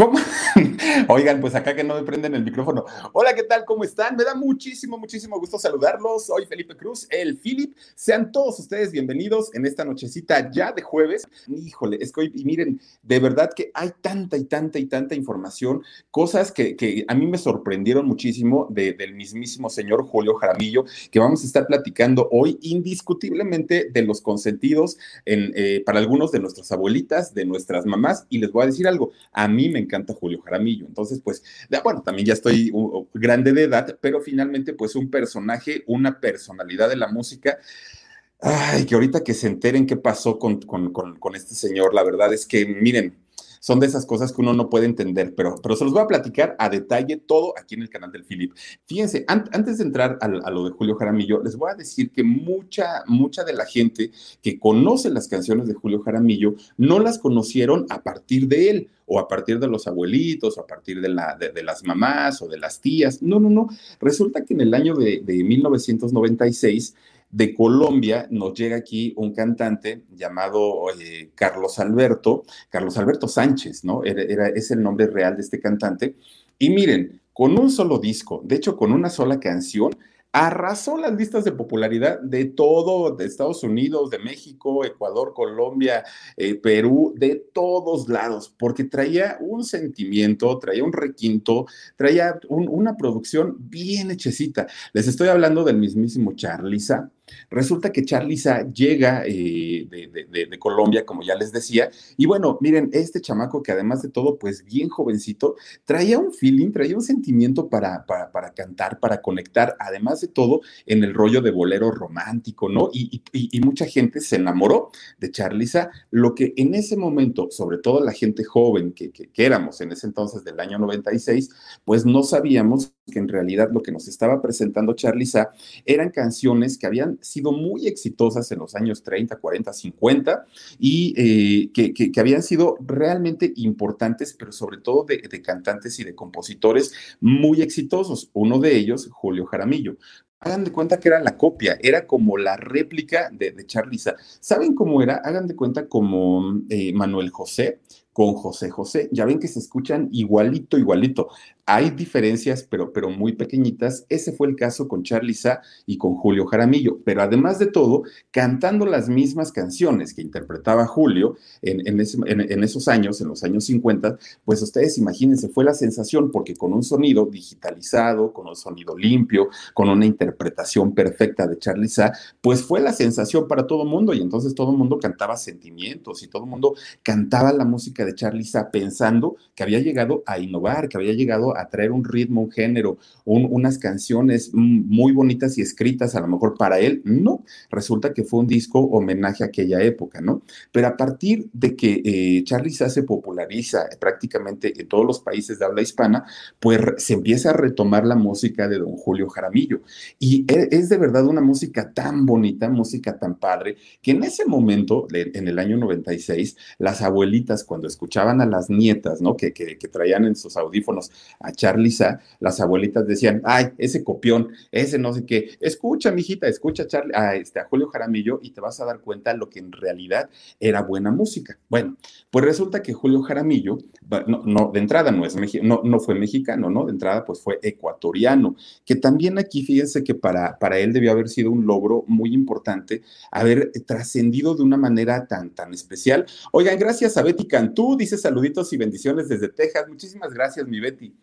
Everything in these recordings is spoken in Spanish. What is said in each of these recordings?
¿Cómo? Oigan, pues acá que no me prenden el micrófono. Hola, ¿qué tal? ¿Cómo están? Me da muchísimo, muchísimo gusto saludarlos. Soy Felipe Cruz, el Philip. Sean todos ustedes bienvenidos en esta nochecita ya de jueves. Híjole, es que hoy, y miren, de verdad que hay tanta y tanta y tanta información, cosas que, que a mí me sorprendieron muchísimo del mismísimo señor Julio Jaramillo, que vamos a estar platicando hoy indiscutiblemente de los consentidos en, eh, para algunos de nuestras abuelitas, de nuestras mamás. Y les voy a decir algo, a mí me encanta Julio Jaramillo. Entonces, pues, bueno, también ya estoy grande de edad, pero finalmente, pues, un personaje, una personalidad de la música. Ay, que ahorita que se enteren qué pasó con, con, con este señor, la verdad es que, miren, son de esas cosas que uno no puede entender, pero, pero se los voy a platicar a detalle todo aquí en el canal del Philip. Fíjense, antes de entrar a, a, lo de Julio Jaramillo, les voy a decir que mucha, mucha de la gente que conoce las canciones de Julio Jaramillo no las conocieron a partir de él o a partir de los abuelitos, o a partir de, la, de, las mamás o de las tías. No, no, no. Resulta que en el año de, de 1996 de Colombia nos llega aquí un cantante llamado Carlos Alberto, Carlos Alberto Sánchez, ¿no? Era, es el nombre real de este cantante. Y miren, con un solo disco, de hecho con una sola canción, arrasó las listas de popularidad de todo, de Estados Unidos, de México, Ecuador, Colombia, eh, Perú, de todos lados, porque traía un sentimiento, traía un requinto, traía un, una producción bien hechecita. Les estoy hablando del mismísimo Charliza, Resulta que Charliza llega eh, de, Colombia, como ya les decía, y bueno, miren, este chamaco que además de todo, pues bien jovencito, traía un feeling, traía un sentimiento para, para, para cantar, para conectar, además de todo, en el rollo de bolero romántico, ¿no? Y, y, y mucha gente se enamoró de Charliza, lo que en ese momento, sobre todo la gente joven que, que, que éramos en ese entonces del año 96, pues no sabíamos que en realidad lo que nos estaba presentando Charliza eran canciones que habían sido muy exitosas en los años 30, 40, 50 y eh, que, que, habían sido realmente importantes, pero sobre todo de, de cantantes y de compositores muy exitosos. Uno de ellos, Julio Jaramillo hagan de cuenta que era la copia, era como la réplica de, de Charliza. ¿Saben cómo era? Hagan de cuenta como eh, Manuel José con José José. Ya ven que se escuchan igualito, igualito. Hay diferencias, pero, pero muy pequeñitas. Ese fue el caso con Charlie Sa y con Julio Jaramillo. Pero además de todo, cantando las mismas canciones que interpretaba Julio en, en, esos años, en los años 50, pues ustedes imagínense, fue la sensación porque con un sonido digitalizado, con un sonido limpio, con una interpretación perfecta de Charlie Sa, pues fue la sensación para todo el mundo y entonces todo el mundo cantaba sentimientos y todo el mundo cantaba la música de Charlie Sa pensando que había llegado a innovar, que había llegado a traer un ritmo, un género, un, unas canciones muy bonitas y escritas a lo mejor para él. No, resulta que fue un disco homenaje a aquella época, ¿no? Pero a partir de que eh, Charlie Sa se populariza prácticamente en todos los países de habla hispana, pues se empieza a retomar la música de don Julio Jaramillo. Y e, es de verdad una música tan bonita, música tan padre, que en ese momento, en el año 96, las abuelitas cuando escuchaban a las nietas, ¿no? Que, que traían en sus audífonos a Charliza, las abuelitas decían, ay, ese copión, ese no sé qué, escucha, mijita, escucha a, este, Julio Jaramillo y te vas a dar cuenta lo que en realidad era buena música. Bueno, pues resulta que Julio Jaramillo, no, no de entrada no, es, no, no fue mexicano, ¿no? De entrada pues fue ecuatoriano, que también aquí fíjense que para, para él debió haber sido un logro muy importante haber trascendido de una manera tan, tan especial. Oigan, gracias a Betty Cantú, dice saluditos y bendiciones desde Texas. Muchísimas gracias, mi Betty.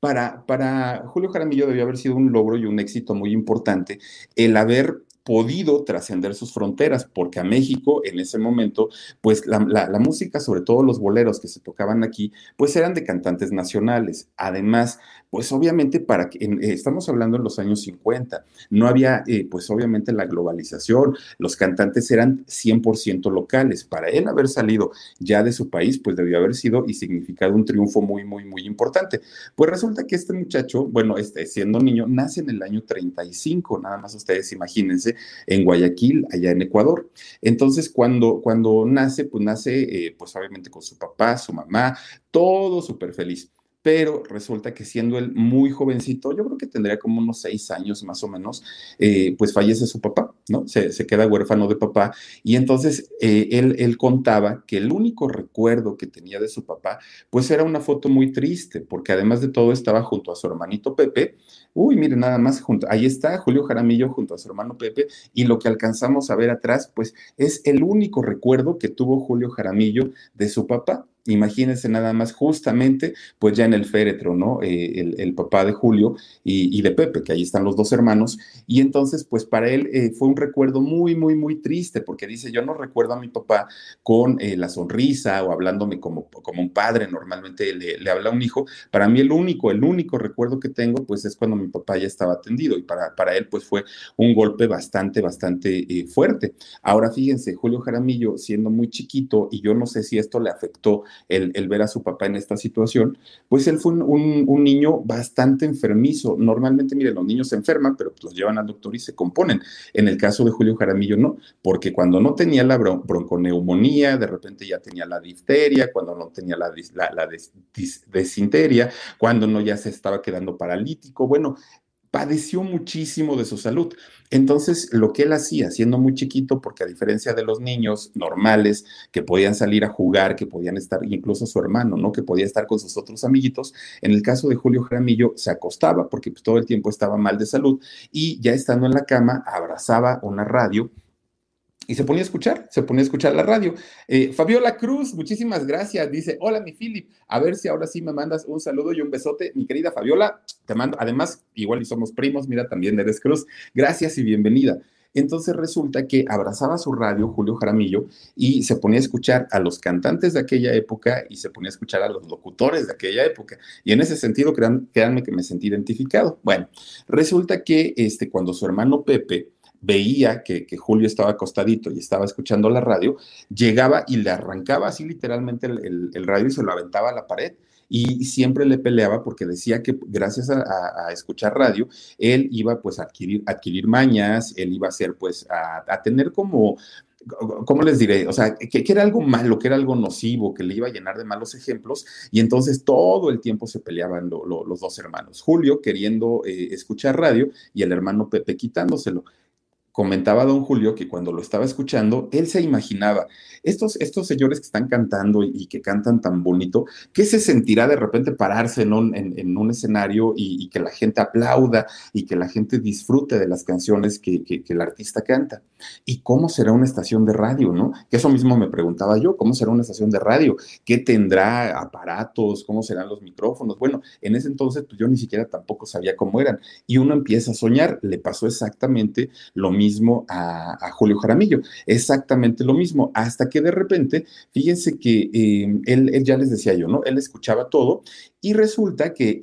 Para, para Julio Jaramillo debió haber sido un logro y un éxito muy importante el haber podido trascender sus fronteras, porque a México en ese momento, pues la, música, sobre todo los boleros que se tocaban aquí, pues eran de cantantes nacionales. Además, pues obviamente para que, eh, estamos hablando en los años 50, no había, eh, pues obviamente la globalización, los cantantes eran 100% locales. Para él haber salido ya de su país, pues debió haber sido y significado un triunfo muy, muy, muy importante. Pues resulta que este muchacho, bueno, este, siendo niño, nace en el año 35, nada más ustedes imagínense, en Guayaquil, allá en Ecuador. Entonces, cuando, cuando nace, pues nace, eh, pues obviamente con su papá, su mamá, todo súper feliz pero resulta que siendo él muy jovencito, yo creo que tendría como unos seis años más o menos, eh, pues fallece su papá, ¿no? Se, queda huérfano de papá y entonces eh, él, contaba que el único recuerdo que tenía de su papá, pues era una foto muy triste, porque además de todo estaba junto a su hermanito Pepe, Uy, miren, nada más, junto, ahí está Julio Jaramillo junto a su hermano Pepe, y lo que alcanzamos a ver atrás, pues es el único recuerdo que tuvo Julio Jaramillo de su papá. Imagínense nada más, justamente, pues ya en el féretro, ¿no? Eh, el, papá de Julio y, de Pepe, que ahí están los dos hermanos. Y entonces, pues para él eh, fue un recuerdo muy, muy, muy triste, porque dice, yo no recuerdo a mi papá con eh, la sonrisa o hablándome como, como un padre, normalmente le, le, habla a un hijo. Para mí el único, el único recuerdo que tengo, pues es cuando mi papá ya estaba atendido y para, para él, pues fue un golpe bastante, bastante fuerte. Ahora fíjense, Julio Jaramillo, siendo muy chiquito, y yo no sé si esto le afectó el, ver a su papá en esta situación, pues él fue un, niño bastante enfermizo. Normalmente, mire, los niños se enferman, pero los llevan al doctor y se componen. En el caso de Julio Jaramillo, no, porque cuando no tenía la bronconeumonía, de repente ya tenía la difteria, cuando no tenía la desinteria, cuando no ya se estaba quedando paralítico. Bueno, padeció muchísimo de su salud. Entonces, lo que él hacía, siendo muy chiquito, porque a diferencia de los niños normales que podían salir a jugar, que podían estar, incluso su hermano, ¿no? Que podía estar con sus otros amiguitos, en el caso de Julio Jaramillo se acostaba porque pues, todo el tiempo estaba mal de salud y ya estando en la cama abrazaba una radio y se ponía a escuchar, se ponía a escuchar la radio. Eh, Fabiola Cruz, muchísimas gracias. Dice, hola mi Philip, a ver si ahora sí me mandas un saludo y un besote. Mi querida Fabiola, te mando, además, igual y somos primos, mira, también eres Cruz. Gracias y bienvenida. Entonces resulta que abrazaba su radio Julio Jaramillo y se ponía a escuchar a los cantantes de aquella época y se ponía a escuchar a los locutores de aquella época. Y en ese sentido, créanme que me sentí identificado. Bueno, resulta que este, cuando su hermano Pepe veía que, Julio estaba acostadito y estaba escuchando la radio, llegaba y le arrancaba así literalmente el, radio y se lo aventaba a la pared. Y siempre le peleaba porque decía que gracias a, escuchar radio, él iba pues a adquirir, adquirir mañas, él iba a ser pues a, tener como, ¿cómo les diré? O sea, que, era algo malo, que era algo nocivo, que le iba a llenar de malos ejemplos. Y entonces todo el tiempo se peleaban los dos hermanos, Julio queriendo eh, escuchar radio y el hermano Pepe quitándoselo comentaba don Julio que cuando lo estaba escuchando, él se imaginaba, estos, estos señores que están cantando y, que cantan tan bonito, ¿qué se sentirá de repente pararse en un, en, un escenario y, que la gente aplauda y que la gente disfrute de las canciones que, que, el artista canta? ¿Y cómo será una estación de radio, no? Que eso mismo me preguntaba yo, ¿cómo será una estación de radio? ¿Qué tendrá aparatos? ¿Cómo serán los micrófonos? Bueno, en ese entonces pues yo ni siquiera tampoco sabía cómo eran. Y uno empieza a soñar, le pasó exactamente lo mismo mismo a, Julio Jaramillo, exactamente lo mismo, hasta que de repente, fíjense que eh, él, él, ya les decía yo, ¿no? Él escuchaba todo y resulta que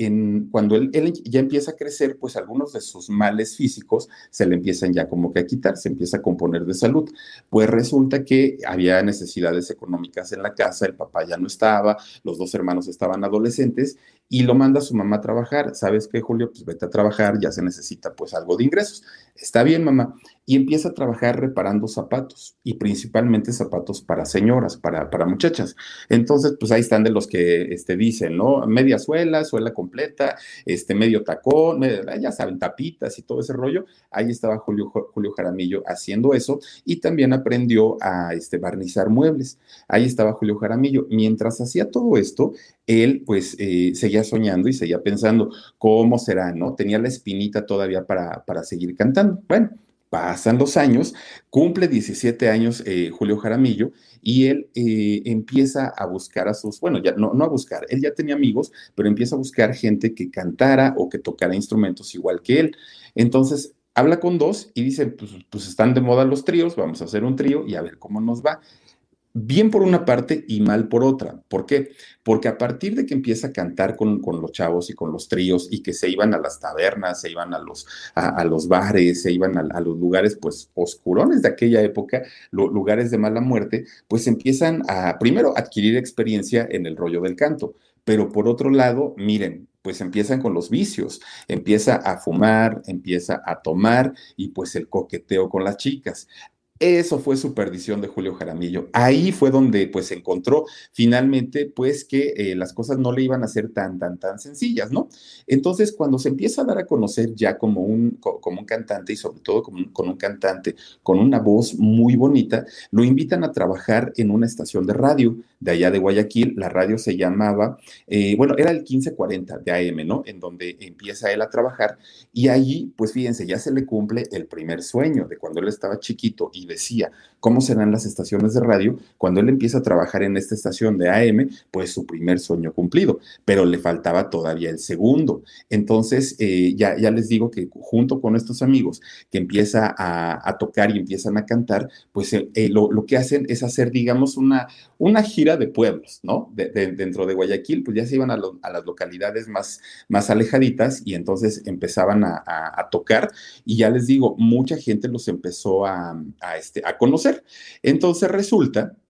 cuando él, ya empieza a crecer, pues algunos de sus males físicos se le empiezan ya como que a quitar, se empieza a componer de salud. Pues resulta que había necesidades económicas en la casa, el papá ya no estaba, los dos hermanos estaban adolescentes y lo manda a su mamá a trabajar. ¿Sabes qué, Julio? Pues vete a trabajar, ya se necesita pues algo de ingresos. Está bien, mamá. Y empieza a trabajar reparando zapatos y principalmente zapatos para señoras, para, para muchachas. Entonces, pues ahí están de los que este, dicen, ¿no? Media suela, suela completa, este medio tacón, ya saben, tapitas y todo ese rollo. Ahí estaba Julio, Julio Jaramillo haciendo eso y también aprendió a este, barnizar muebles. Ahí estaba Julio Jaramillo. Mientras hacía todo esto, él pues eh, seguía soñando y seguía pensando cómo será, ¿no? Tenía la espinita todavía para, para seguir cantando. Bueno, pasan los años, cumple 17 años eh, Julio Jaramillo y él eh, empieza a buscar a sus, bueno, ya no, a buscar, él ya tenía amigos, pero empieza a buscar gente que cantara o que tocara instrumentos igual que él. Entonces, habla con dos y dice, pues, pues están de moda los tríos, vamos a hacer un trío y a ver cómo nos va bien por una parte y mal por otra. ¿Por qué? Porque a partir de que empieza a cantar con, los chavos y con los tríos y que se iban a las tabernas, se iban a los, a, los bares, se iban a, los lugares pues oscurones de aquella época, lugares de mala muerte, pues empiezan a primero adquirir experiencia en el rollo del canto. Pero por otro lado, miren, pues empiezan con los vicios, empieza a fumar, empieza a tomar y pues el coqueteo con las chicas. Eso fue su perdición de Julio Jaramillo. Ahí fue donde pues encontró finalmente pues que eh, las cosas no le iban a ser tan, tan, tan sencillas, ¿no? Entonces cuando se empieza a dar a conocer ya como un, como un cantante y sobre todo con un cantante con una voz muy bonita, lo invitan a trabajar en una estación de radio de allá de Guayaquil. La radio se llamaba, eh, bueno, era el 1540 de AM, ¿no? En donde empieza él a trabajar y allí pues fíjense, ya se le cumple el primer sueño de cuando él estaba chiquito decía cómo serán las estaciones de radio, cuando él empieza a trabajar en esta estación de AM, pues su primer sueño cumplido, pero le faltaba todavía el segundo. Entonces, eh, ya, ya les digo que junto con estos amigos que empieza a, tocar y empiezan a cantar, pues eh, eh, lo, que hacen es hacer, digamos, una, una gira de pueblos, ¿no? dentro de Guayaquil, pues ya se iban a, las localidades más, más alejaditas y entonces empezaban a, tocar y ya les digo, mucha gente los empezó a, este, a conocer. Entonces resulta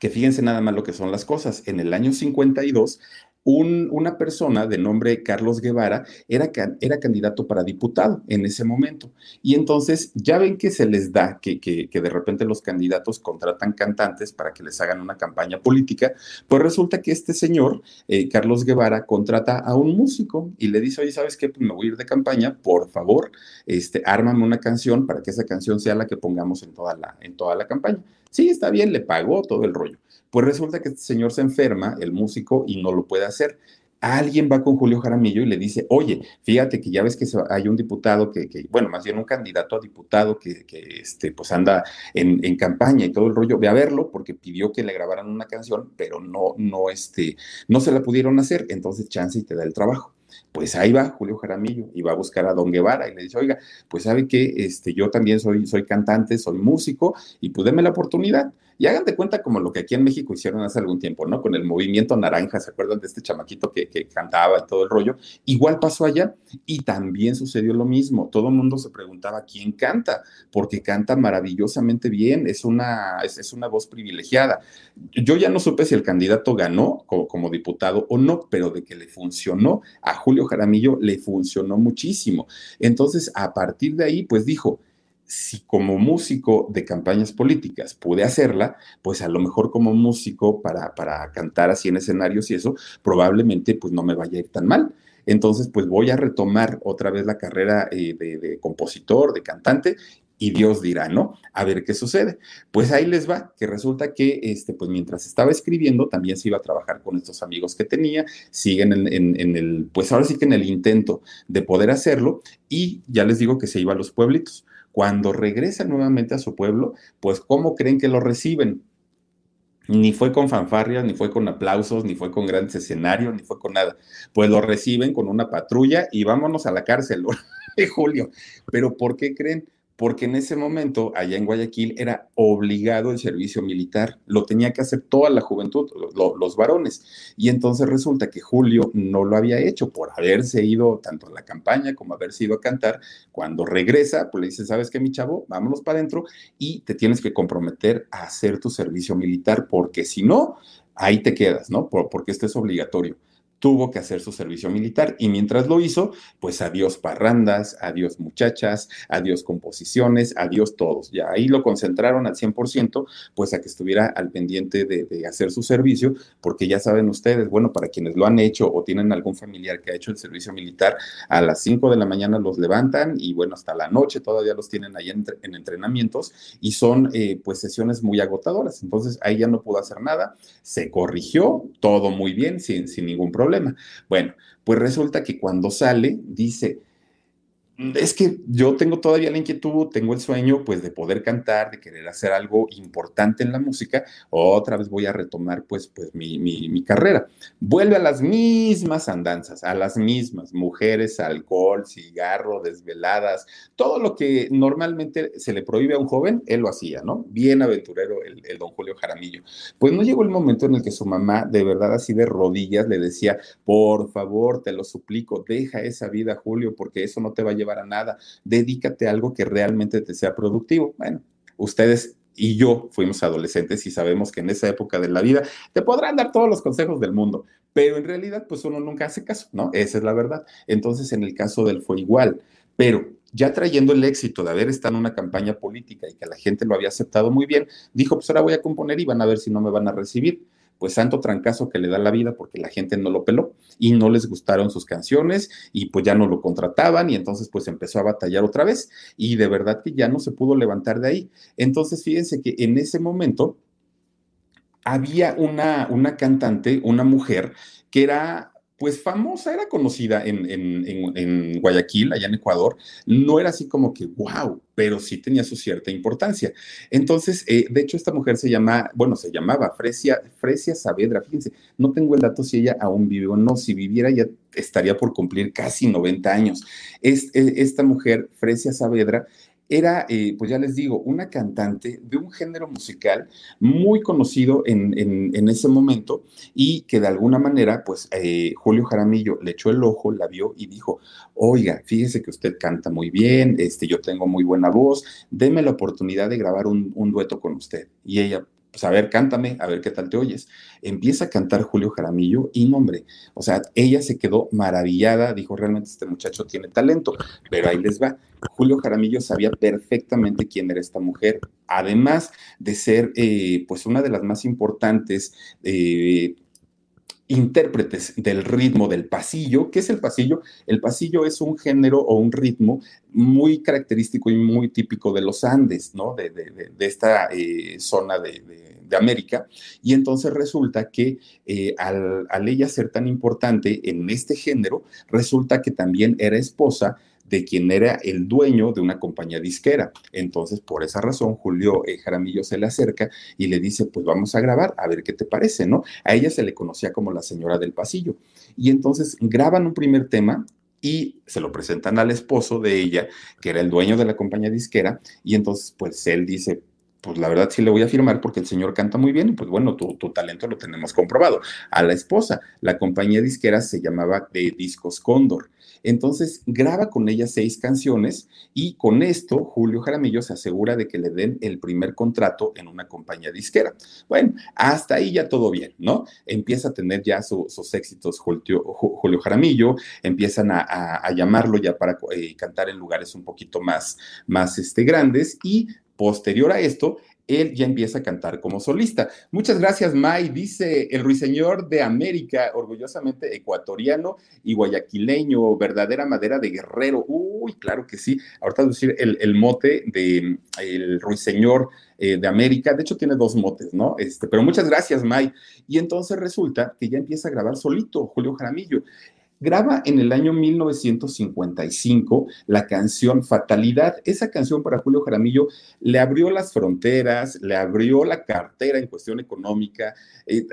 que fíjense nada más lo que son las cosas. En el año 52, una persona de nombre Carlos Guevara era, era, candidato para diputado en ese momento. Y entonces ya ven que se les da que, que, de repente los candidatos contratan cantantes para que les hagan una campaña política. Pues resulta que este señor, eh, Carlos Guevara, contrata a un músico y le dice, oye, ¿sabes qué? Pues me voy a ir de campaña, por favor, este, ármame una canción para que esa canción sea la que pongamos en toda la, en toda la campaña. Sí, está bien, le pagó todo el rollo. Pues resulta que este señor se enferma, el músico, y no lo puede hacer. Alguien va con Julio Jaramillo y le dice, oye, fíjate que ya ves que hay un diputado que, bueno, más bien un candidato a diputado que, este, pues anda en, en, campaña y todo el rollo, ve a verlo porque pidió que le grabaran una canción, pero no, no, este, no se la pudieron hacer, entonces chance y te da el trabajo. Pues ahí va Julio Jaramillo y va a buscar a Don Guevara y le dice, oiga, pues sabe que este, yo también soy, soy cantante, soy músico y pues déme la oportunidad. Y hagan de cuenta como lo que aquí en México hicieron hace algún tiempo, ¿no? Con el movimiento naranja, ¿se acuerdan de este chamaquito que, cantaba y todo el rollo? Igual pasó allá y también sucedió lo mismo. Todo el mundo se preguntaba quién canta, porque canta maravillosamente bien, es una, es, una voz privilegiada. Yo ya no supe si el candidato ganó como, como diputado o no, pero de que le funcionó a Julio Jaramillo, le funcionó muchísimo. Entonces, a partir de ahí, pues dijo, si como músico de campañas políticas pude hacerla, pues a lo mejor como músico para, para cantar así en escenarios y eso, probablemente pues no me vaya a ir tan mal. Entonces, pues voy a retomar otra vez la carrera eh, de, compositor, de cantante, y Dios dirá, ¿no? A ver qué sucede. Pues ahí les va, que resulta que, este, pues mientras estaba escribiendo, también se iba a trabajar con estos amigos que tenía, siguen en, en el, pues ahora sí que en el intento de poder hacerlo, y ya les digo que se iba a los pueblitos. Cuando regresa nuevamente a su pueblo, pues ¿cómo creen que lo reciben? Ni fue con fanfarrias, ni fue con aplausos, ni fue con grandes escenarios, ni fue con nada. Pues lo reciben con una patrulla y vámonos a la cárcel, de Julio. Pero ¿por qué creen? Porque en ese momento, allá en Guayaquil, era obligado el servicio militar, lo tenía que hacer toda la juventud, los varones. Y entonces resulta que Julio no lo había hecho por haberse ido tanto a la campaña como haberse ido a cantar. Cuando regresa, pues le dice, ¿sabes qué, mi chavo? Vámonos para adentro y te tienes que comprometer a hacer tu servicio militar, porque si no, ahí te quedas, ¿no? porque esto es obligatorio tuvo que hacer su servicio militar y mientras lo hizo, pues adiós parrandas, adiós muchachas, adiós composiciones, adiós todos. Ya ahí lo concentraron al 100%, pues a que estuviera al pendiente de, hacer su servicio, porque ya saben ustedes, bueno, para quienes lo han hecho o tienen algún familiar que ha hecho el servicio militar, a las 5 de la mañana los levantan y bueno, hasta la noche todavía los tienen ahí en, en entrenamientos y son eh, pues sesiones muy agotadoras. Entonces ahí ya no pudo hacer nada, se corrigió, todo muy bien, sin, sin ningún problema Bueno, pues resulta que cuando sale, dice, es que yo tengo todavía la inquietud, tengo el sueño, pues, de poder cantar, de querer hacer algo importante en la música. Otra vez voy a retomar, pues, pues mi, mi, mi carrera. Vuelve a las mismas andanzas, a las mismas mujeres, alcohol, cigarro, desveladas, todo lo que normalmente se le prohíbe a un joven, él lo hacía, ¿no? Bien aventurero el, el don Julio Jaramillo. Pues no llegó el momento en el que su mamá, de verdad, así de rodillas, le decía, por favor, te lo suplico, deja esa vida, Julio, porque eso no te va a llevar a nada, dedícate a algo que realmente te sea productivo. Bueno, ustedes y yo fuimos adolescentes y sabemos que en esa época de la vida te podrán dar todos los consejos del mundo, pero en realidad pues uno nunca hace caso, ¿no? Esa es la verdad. Entonces en el caso del fue igual, pero ya trayendo el éxito de haber estado en una campaña política y que la gente lo había aceptado muy bien, dijo, pues ahora voy a componer y van a ver si no me van a recibir pues santo trancazo que le da la vida porque la gente no lo peló y no les gustaron sus canciones y pues ya no lo contrataban y entonces pues empezó a batallar otra vez y de verdad que ya no se pudo levantar de ahí. Entonces fíjense que en ese momento había una, una cantante, una mujer que era pues famosa, era conocida en, en, en, Guayaquil, allá en Ecuador, no era así como que, wow, pero sí tenía su cierta importancia. Entonces, eh, de hecho, esta mujer se llama, bueno, se llamaba Fresia, Fresia Saavedra, fíjense, no tengo el dato si ella aún vive o no, si viviera ya estaría por cumplir casi 90 años. Es, eh, esta mujer, Fresia Saavedra, era, eh, pues ya les digo, una cantante de un género musical muy conocido en, en, ese momento y que de alguna manera, pues eh, Julio Jaramillo le echó el ojo, la vio y dijo, oiga, fíjese que usted canta muy bien, este, yo tengo muy buena voz, deme la oportunidad de grabar un, un dueto con usted. Y ella, pues a ver, cántame, a ver qué tal te oyes. Empieza a cantar Julio Jaramillo y nombre, o sea, ella se quedó maravillada, dijo, realmente este muchacho tiene talento, pero ahí les va. Julio Jaramillo sabía perfectamente quién era esta mujer, además de ser eh, pues una de las más importantes eh, intérpretes del ritmo del pasillo. ¿Qué es el pasillo? El pasillo es un género o un ritmo muy característico y muy típico de los Andes, ¿no? De, esta eh, zona de, América. Y entonces resulta que eh, al, al ella ser tan importante en este género, resulta que también era esposa de quien era el dueño de una compañía disquera. Entonces, por esa razón, Julio eh, Jaramillo se le acerca y le dice, pues vamos a grabar, a ver qué te parece, ¿no? A ella se le conocía como la señora del pasillo. Y entonces graban un primer tema y se lo presentan al esposo de ella, que era el dueño de la compañía disquera, y entonces pues él dice, pues la verdad sí le voy a firmar porque el señor canta muy bien y pues bueno, tu, tu, talento lo tenemos comprobado. A la esposa, la compañía disquera se llamaba de Discos Cóndor. Entonces graba con ella seis canciones y con esto Julio Jaramillo se asegura de que le den el primer contrato en una compañía disquera. Bueno, hasta ahí ya todo bien, ¿no? Empieza a tener ya sus éxitos Julio, Jaramillo, empiezan a, a, llamarlo ya para eh, cantar en lugares un poquito más, más este, grandes y Posterior a esto, él ya empieza a cantar como solista. Muchas gracias, May. Dice el ruiseñor de América, orgullosamente ecuatoriano y guayaquileño, verdadera madera de guerrero. Uy, claro que sí. Ahorita decir el, el mote de el ruiseñor eh, de América. De hecho, tiene dos motes, ¿no? Este, pero muchas gracias, May. Y entonces resulta que ya empieza a grabar solito Julio Jaramillo graba en el año 1955 la canción Fatalidad. Esa canción para Julio Jaramillo le abrió las fronteras, le abrió la cartera en cuestión económica. Eh,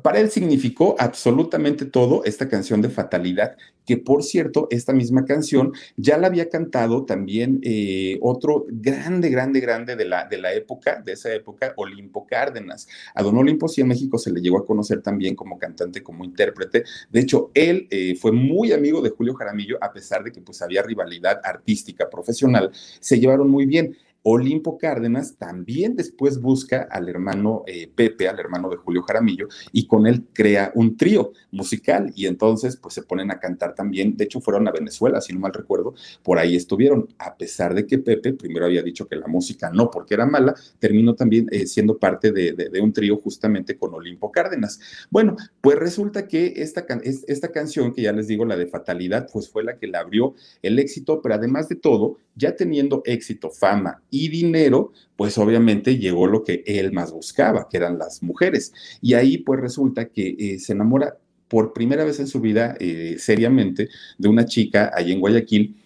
para él significó absolutamente todo esta canción de Fatalidad, que por cierto, esta misma canción ya la había cantado también eh, otro grande, grande, grande de la, de la época, de esa época, Olimpo Cárdenas. A don Olimpo sí en México se le llegó a conocer también como cantante, como intérprete. De hecho, él eh, fue muy amigo de Julio Jaramillo, a pesar de que pues había rivalidad artística, profesional, se llevaron muy bien Olimpo Cárdenas también después busca al hermano eh, Pepe, al hermano de Julio Jaramillo, y con él crea un trío musical y entonces pues se ponen a cantar también, de hecho fueron a Venezuela, si no mal recuerdo, por ahí estuvieron, a pesar de que Pepe primero había dicho que la música no, porque era mala, terminó también eh, siendo parte de, de, un trío justamente con Olimpo Cárdenas. Bueno, pues resulta que esta, esta canción, que ya les digo, la de Fatalidad, pues fue la que le abrió el éxito, pero además de todo, ya teniendo éxito, fama y dinero, pues obviamente llegó lo que él más buscaba, que eran las mujeres. Y ahí pues resulta que eh, se enamora por primera vez en su vida eh, seriamente de una chica allí en Guayaquil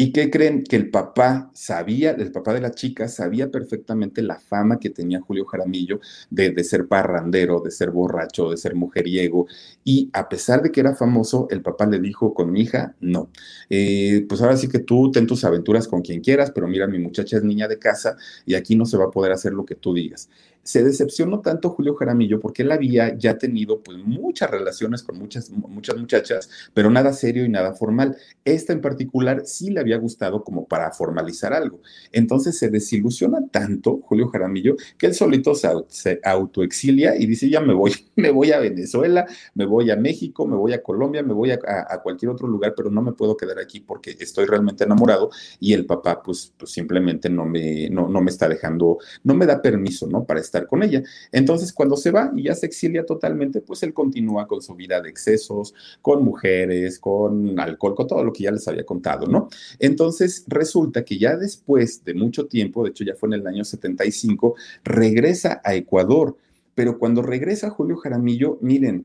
¿Y qué creen? Que el papá sabía, el papá de la chica sabía perfectamente la fama que tenía Julio Jaramillo de, de, ser parrandero, de ser borracho, de ser mujeriego. Y a pesar de que era famoso, el papá le dijo con mi hija, no. Eh, pues ahora sí que tú ten tus aventuras con quien quieras, pero mira, mi muchacha es niña de casa y aquí no se va a poder hacer lo que tú digas se decepcionó tanto Julio Jaramillo porque él había ya tenido pues muchas relaciones con muchas, muchas muchachas, pero nada serio y nada formal. Esta en particular sí le había gustado como para formalizar algo. Entonces se desilusiona tanto Julio Jaramillo que él solito se, autoexilia y dice, ya me voy, me voy a Venezuela, me voy a México, me voy a Colombia, me voy a, cualquier otro lugar, pero no me puedo quedar aquí porque estoy realmente enamorado y el papá pues, pues simplemente no me, no, no me está dejando, no me da permiso, ¿no? Para estar con ella. Entonces, cuando se va y ya se exilia totalmente, pues él continúa con su vida de excesos, con mujeres, con alcohol, con todo lo que ya les había contado, ¿no? Entonces, resulta que ya después de mucho tiempo, de hecho ya fue en el año 75, regresa a Ecuador. Pero cuando regresa Julio Jaramillo, miren,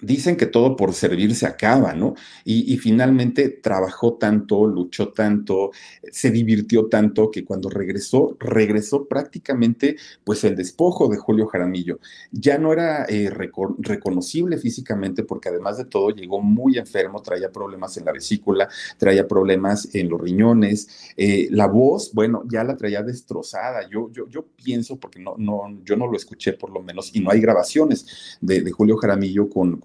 dicen que todo por servir se acaba, ¿no? Y, finalmente trabajó tanto, luchó tanto, se divirtió tanto que cuando regresó, regresó prácticamente pues el despojo de Julio Jaramillo. Ya no era eh, reconocible físicamente porque además de todo llegó muy enfermo, traía problemas en la vesícula, traía problemas en los riñones, eh, la voz, bueno, ya la traía destrozada. Yo, yo, yo pienso, porque no, no, yo no lo escuché por lo menos, y no hay grabaciones de, Julio Jaramillo con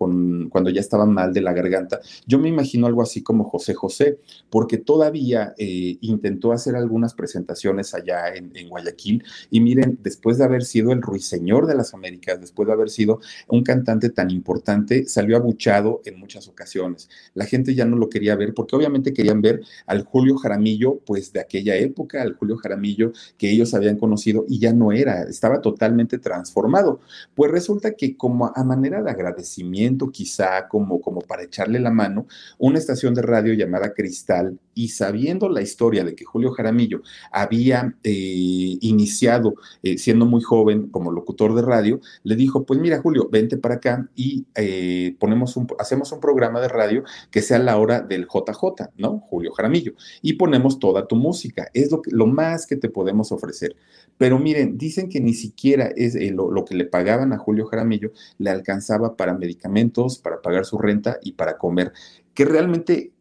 cuando ya estaba mal de la garganta. Yo me imagino algo así como José José, porque todavía eh, intentó hacer algunas presentaciones allá en, Guayaquil y miren, después de haber sido el ruiseñor de las Américas, después de haber sido un cantante tan importante, salió abuchado en muchas ocasiones. La gente ya no lo quería ver porque obviamente querían ver al Julio Jaramillo, pues de aquella época, al Julio Jaramillo que ellos habían conocido y ya no era, estaba totalmente transformado. Pues resulta que como a manera de agradecimiento, quizá como, como para echarle la mano, una estación de radio llamada Cristal y sabiendo la historia de que Julio Jaramillo había eh, iniciado eh, siendo muy joven como locutor de radio, le dijo, pues mira Julio, vente para acá y eh, ponemos un, hacemos un programa de radio que sea la hora del JJ, ¿no? Julio Jaramillo, y ponemos toda tu música, es lo, lo más que te podemos ofrecer. Pero miren, dicen que ni siquiera es lo, lo que le pagaban a Julio Jaramillo le alcanzaba para medicamentos, para pagar su renta y para comer, que realmente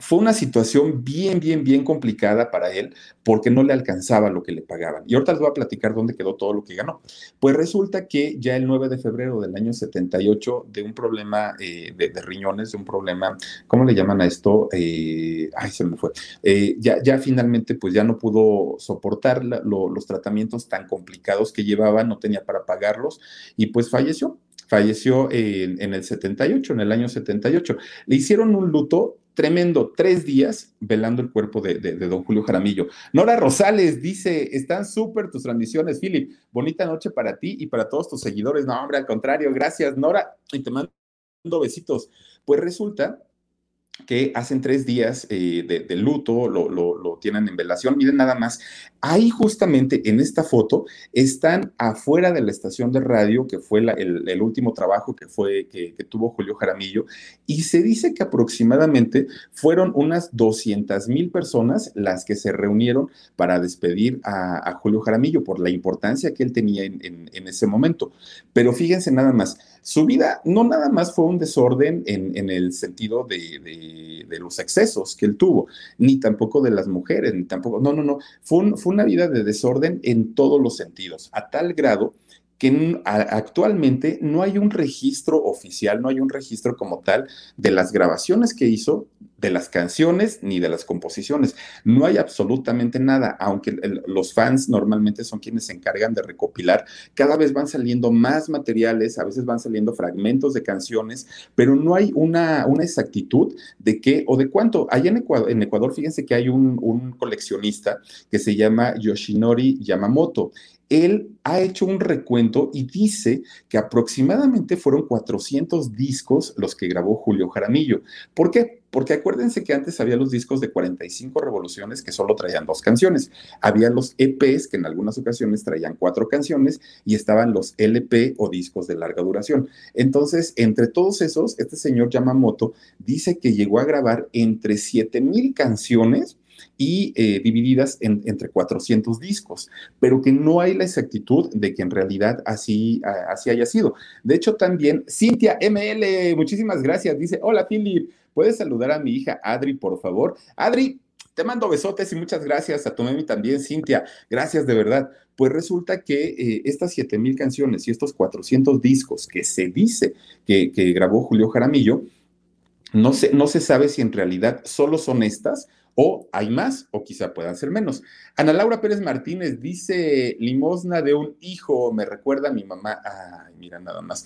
fue una situación bien, bien, bien complicada para él porque no le alcanzaba lo que le pagaban. Y ahorita les voy a platicar dónde quedó todo lo que ganó. Pues resulta que ya el 9 de febrero del año 78, de un problema eh, de, riñones, de un problema, ¿cómo le llaman a esto? Eh, ay, se me fue. Eh, ya, ya finalmente, pues ya no pudo soportar los tratamientos tan complicados que llevaba, no tenía para pagarlos y pues falleció falleció en, el 78, en el año 78. Le hicieron un luto tremendo, tres días velando el cuerpo de, don Julio Jaramillo. Nora Rosales dice, están súper tus transmisiones, Philip. Bonita noche para ti y para todos tus seguidores. No, hombre, al contrario, gracias, Nora. Y te mando besitos. Pues resulta que hacen tres días eh, de, luto, lo, tienen en velación. Miren nada más, ahí justamente en esta foto están afuera de la estación de radio, que fue el, último trabajo que, fue, que, tuvo Julio Jaramillo, y se dice que aproximadamente fueron unas 200 mil personas las que se reunieron para despedir a, Julio Jaramillo por la importancia que él tenía en, ese momento. Pero fíjense nada más, su vida no nada más fue un desorden en, el sentido de, los excesos que él tuvo, ni tampoco de las mujeres, ni tampoco, no, no, no, fue, fue una vida de desorden en todos los sentidos, a tal grado que actualmente no hay un registro oficial, no hay un registro como tal de las grabaciones que hizo, de las canciones ni de las composiciones. No hay absolutamente nada, aunque los fans normalmente son quienes se encargan de recopilar. Cada vez van saliendo más materiales, a veces van saliendo fragmentos de canciones, pero no hay una, una exactitud de qué o de cuánto. Allá en Ecuador, en Ecuador fíjense que hay un, un coleccionista que se llama Yoshinori Yamamoto él ha hecho un recuento y dice que aproximadamente fueron 400 discos los que grabó Julio Jaramillo. ¿Por qué? Porque acuérdense que antes había los discos de 45 revoluciones que solo traían dos canciones. Había los EPs que en algunas ocasiones traían cuatro canciones y estaban los LP o discos de larga duración. Entonces, entre todos esos, este señor Yamamoto dice que llegó a grabar entre 7000 canciones y eh, divididas entre 400 discos, pero que no hay la exactitud de que en realidad así, así haya sido. De hecho, también Cintia ML, muchísimas gracias, dice, hola Philip, ¿puedes saludar a mi hija Adri, por favor? Adri, te mando besotes y muchas gracias a tu mami también, Cintia. Gracias de verdad. Pues resulta que eh, estas 7000 canciones y estos 400 discos que se dice que, que grabó Julio Jaramillo, no se, no se sabe si en realidad solo son estas o hay más, o quizá puedan ser menos. Ana Laura Pérez Martínez dice, limosna de un hijo, me recuerda a mi mamá. Ay, mira nada más.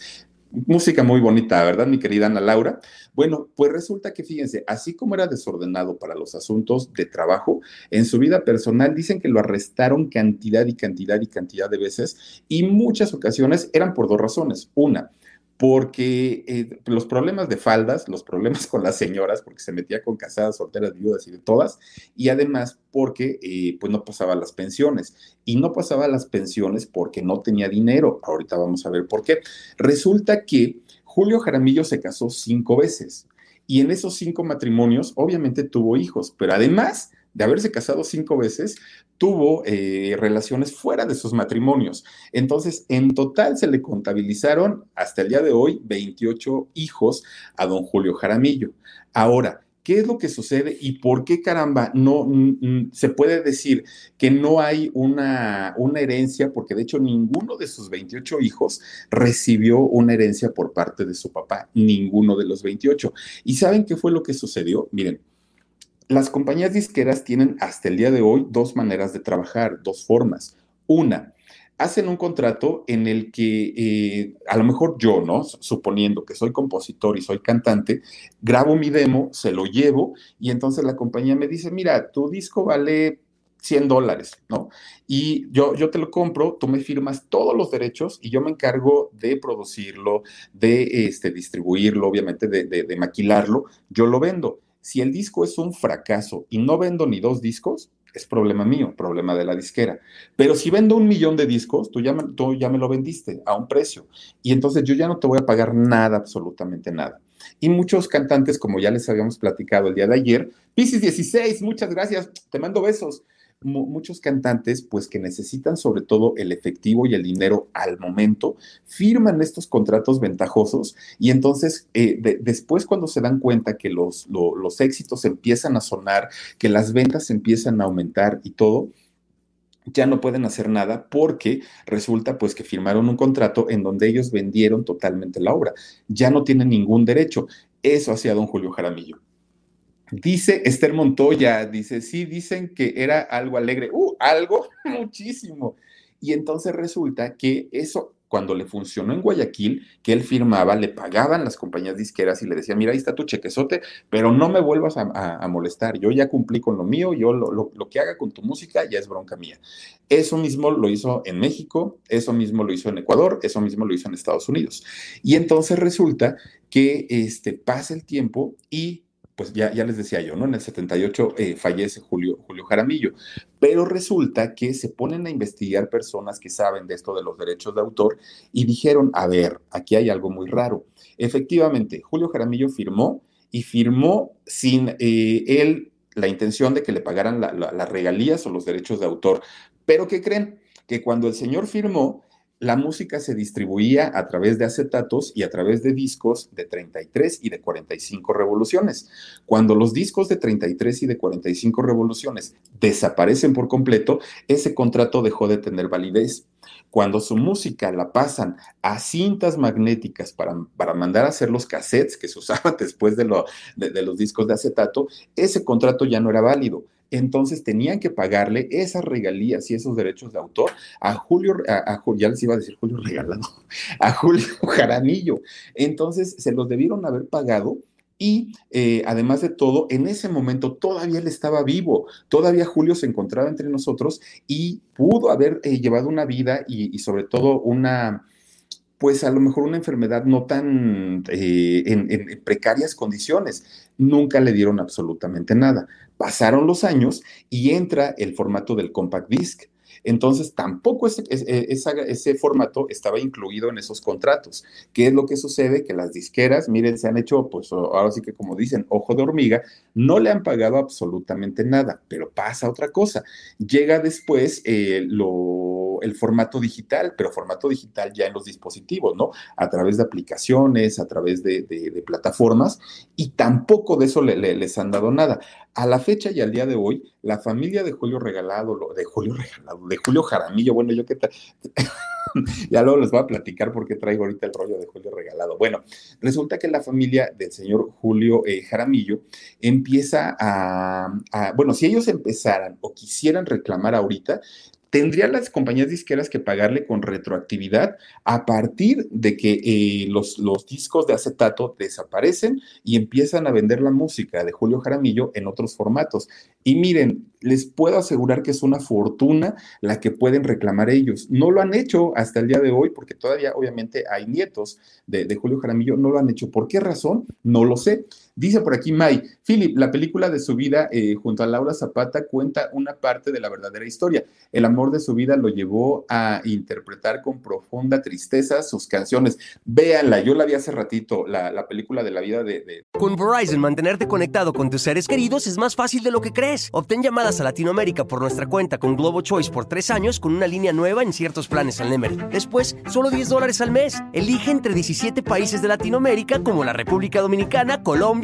Música muy bonita, ¿verdad, mi querida Ana Laura? Bueno, pues resulta que fíjense, así como era desordenado para los asuntos de trabajo, en su vida personal dicen que lo arrestaron cantidad y cantidad y cantidad de veces y muchas ocasiones eran por dos razones. Una, porque eh, los problemas de faldas, los problemas con las señoras, porque se metía con casadas, solteras, viudas y de todas, y además porque eh, pues no pasaba las pensiones. Y no pasaba las pensiones porque no tenía dinero. Ahorita vamos a ver por qué. Resulta que Julio Jaramillo se casó cinco veces y en esos cinco matrimonios obviamente tuvo hijos, pero además de haberse casado cinco veces, tuvo eh, relaciones fuera de sus matrimonios. Entonces, en total se le contabilizaron hasta el día de hoy 28 hijos a don Julio Jaramillo. Ahora, ¿Qué es lo que sucede y por qué caramba no se puede decir que no hay una, una, herencia? Porque de hecho ninguno de sus 28 hijos recibió una herencia por parte de su papá, ninguno de los 28. ¿Y saben qué fue lo que sucedió? Miren, las compañías disqueras tienen hasta el día de hoy dos maneras de trabajar, dos formas. Una, hacen un contrato en el que eh, a lo mejor yo, ¿no? Suponiendo que soy compositor y soy cantante, grabo mi demo, se lo llevo y entonces la compañía me dice, mira, tu disco vale 100 dólares, ¿no? Y yo, yo te lo compro, tú me firmas todos los derechos y yo me encargo de producirlo, de este, distribuirlo, obviamente de, de maquilarlo, yo lo vendo. Si el disco es un fracaso y no vendo ni dos discos, es problema mío, problema de la disquera. Pero si vendo un millón de discos, tú ya, me, lo vendiste a un precio. Y entonces yo ya no te voy a pagar nada, absolutamente nada. Y muchos cantantes, como ya les habíamos platicado el día de ayer, Pisces 16, muchas gracias, te mando besos muchos cantantes, pues que necesitan sobre todo el efectivo y el dinero al momento, firman estos contratos ventajosos y entonces eh, después cuando se dan cuenta que los, los éxitos empiezan a sonar, que las ventas empiezan a aumentar y todo, ya no pueden hacer nada porque resulta pues que firmaron un contrato en donde ellos vendieron totalmente la obra. Ya no tienen ningún derecho. Eso hacía don Julio Jaramillo. Dice Esther Montoya, dice, sí, dicen que era algo alegre. Uh, algo muchísimo. Y entonces resulta que eso, cuando le funcionó en Guayaquil, que él firmaba, le pagaban las compañías disqueras y le decían, mira, ahí está tu chequezote, pero no me vuelvas a, molestar, yo ya cumplí con lo mío, yo lo, lo, que haga con tu música ya es bronca mía. Eso mismo lo hizo en México, eso mismo lo hizo en Ecuador, eso mismo lo hizo en Estados Unidos. Y entonces resulta que este, pasa el tiempo y pues ya, ya les decía yo, ¿no? En el 78 eh, fallece Julio, Julio Jaramillo, pero resulta que se ponen a investigar personas que saben de esto de los derechos de autor y dijeron, a ver, aquí hay algo muy raro. Efectivamente, Julio Jaramillo firmó y firmó sin eh, él la intención de que le pagaran las regalías o los derechos de autor. Pero ¿qué creen? Que cuando el señor firmó, la música se distribuía a través de acetatos y a través de discos de 33 y de 45 revoluciones. Cuando los discos de 33 y de 45 revoluciones desaparecen por completo, ese contrato dejó de tener validez. Cuando su música la pasan a cintas magnéticas para, para mandar a hacer los cassettes que se usaban después de, de los discos de acetato, ese contrato ya no era válido entonces tenían que pagarle esas regalías y esos derechos de autor a Julio, a, ya les iba a decir Julio regalado, a Julio Jaramillo. Entonces se los debieron haber pagado y eh, además de todo, en ese momento todavía él estaba vivo, todavía Julio se encontraba entre nosotros y pudo haber eh, llevado una vida y, sobre todo una, pues a lo mejor una enfermedad no tan eh, en, precarias condiciones. Nunca le dieron absolutamente nada. Pasaron los años y entra el formato del compact disc. Entonces, tampoco ese, ese, formato estaba incluido en esos contratos. ¿Qué es lo que sucede? Que las disqueras, miren, se han hecho, pues ahora sí que como dicen, ojo de hormiga, no le han pagado absolutamente nada, pero pasa otra cosa. Llega después eh, lo, el formato digital, pero formato digital ya en los dispositivos, ¿no? A través de aplicaciones, a través de, plataformas, y tampoco de eso les han dado nada. A la fecha y al día de hoy, la familia de Julio Regalado, de Julio Regalado, de Julio Jaramillo, bueno, yo qué tal, ya luego les voy a platicar porque traigo ahorita el rollo de Julio Regalado. Bueno, resulta que la familia del señor Julio eh, Jaramillo empieza a, bueno, si ellos empezaran o quisieran reclamar ahorita, tendrían las compañías disqueras que pagarle con retroactividad a partir de que eh, los, discos de acetato desaparecen y empiezan a vender la música de Julio Jaramillo en otros formatos. Y miren, les puedo asegurar que es una fortuna la que pueden reclamar ellos. No lo han hecho hasta el día de hoy porque todavía obviamente hay nietos de, de Julio Jaramillo, no lo han hecho. ¿Por qué razón? No lo sé. Dice por aquí May, Philip, la película de su vida eh, junto a Laura Zapata cuenta una parte de la verdadera historia. El amor de su vida lo llevó a interpretar con profunda tristeza sus canciones. Véanla, yo la vi hace ratito, la, película de la vida de, Con Verizon, mantenerte conectado con tus seres queridos es más fácil de lo que crees. Obtén llamadas a Latinoamérica por nuestra cuenta con Globo Choice por tres años con una línea nueva en ciertos planes al Nemery. Después, solo 10 dólares al mes. Elige entre 17 países de Latinoamérica como la República Dominicana, Colombia,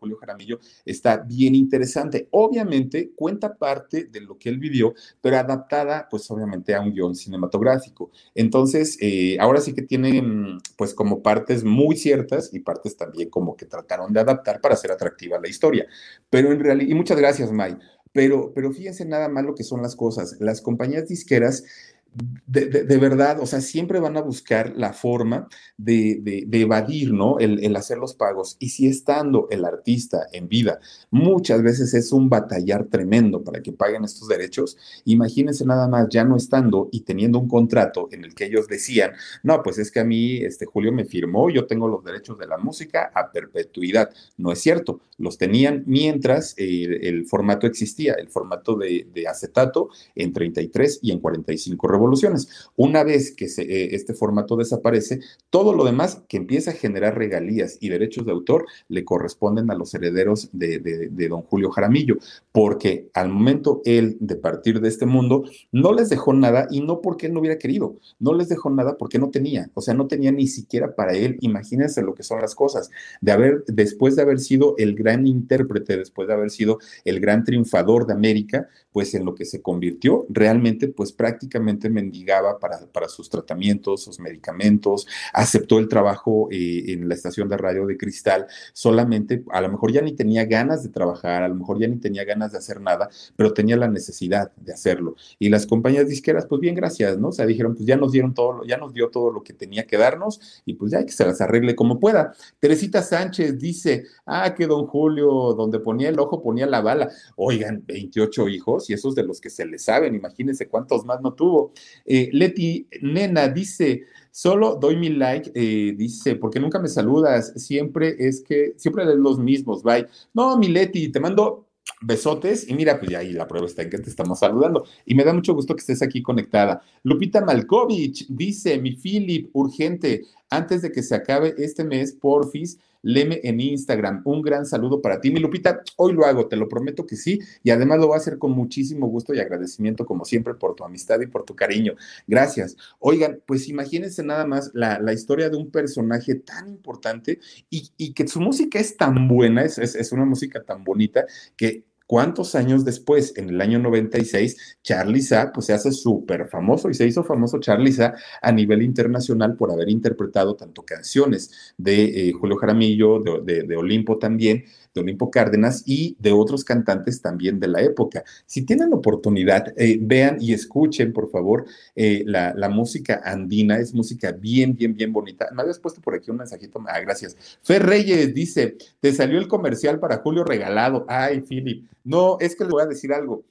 Julio Jaramillo está bien interesante. Obviamente cuenta parte de lo que él vivió, pero adaptada pues obviamente a un guion cinematográfico. Entonces, eh, ahora sí que tienen pues como partes muy ciertas y partes también como que trataron de adaptar para hacer atractiva la historia. Pero en realidad, y muchas gracias, May. Pero, pero fíjense nada más lo que son las cosas. Las compañías disqueras de, verdad, o sea, siempre van a buscar la forma de, evadir, ¿no? El, hacer los pagos. Y si estando el artista en vida, muchas veces es un batallar tremendo para que paguen estos derechos, imagínense nada más ya no estando y teniendo un contrato en el que ellos decían, no, pues es que a mí, este Julio me firmó, yo tengo los derechos de la música a perpetuidad. No es cierto, los tenían mientras el formato existía, el formato de, acetato en 33 y en 45 revoluciones. Una vez que eh, este formato desaparece, todo lo demás que empieza a generar regalías y derechos de autor le corresponden a los herederos de, de don Julio Jaramillo, porque al momento él de partir de este mundo no les dejó nada y no porque él no hubiera querido, no les dejó nada porque no tenía, o sea, no tenía ni siquiera para él, imagínense lo que son las cosas, de haber, después de haber sido el gran intérprete, después de haber sido el gran triunfador de América, pues en lo que se convirtió realmente, pues prácticamente mendigaba para, para sus tratamientos, sus medicamentos, aceptó el trabajo eh, en la estación de radio de Cristal, solamente a lo mejor ya ni tenía ganas de trabajar, a lo mejor ya ni tenía ganas de hacer nada, pero tenía la necesidad de hacerlo. Y las compañías disqueras, pues bien, gracias, ¿no? O sea, dijeron, pues ya nos dieron todo, ya nos dio todo lo que tenía que darnos y pues ya hay que se las arregle como pueda. Teresita Sánchez dice, ah, que don Julio, donde ponía el ojo ponía la bala. Oigan, 28 hijos y esos de los que se le saben, imagínense cuántos más no tuvo. Eh, Leti Nena dice, Solo doy mi like, eh, dice, porque nunca me saludas, siempre es que, siempre de los mismos, bye. No, mi Leti, te mando besotes y mira, pues ya ahí la prueba está en que te estamos saludando. Y me da mucho gusto que estés aquí conectada. Lupita Malkovich dice, mi Philip, urgente, antes de que se acabe este mes, porfis, leme en Instagram. Un gran saludo para ti, mi Lupita. Hoy lo hago, te lo prometo que sí. Y además lo voy a hacer con muchísimo gusto y agradecimiento, como siempre, por tu amistad y por tu cariño. Gracias. Oigan, pues imagínense nada más la, historia de un personaje tan importante y, que su música es tan buena, es, es una música tan bonita que ¿Cuántos años después, en el año 96, Charlie Sa pues, se hace súper famoso y se hizo famoso Charlie Sa a nivel internacional por haber interpretado tanto canciones de eh, Julio Jaramillo, de, Olimpo también, de Olimpo Cárdenas y de otros cantantes también de la época. Si tienen oportunidad, eh, vean y escuchen, por favor, eh, la, la, música andina, es música bien, bien, bien bonita. Me habías puesto por aquí un mensajito, ah, gracias. Fer Reyes dice, te salió el comercial para Julio regalado. Ay, Philip, no, es que le voy a decir algo.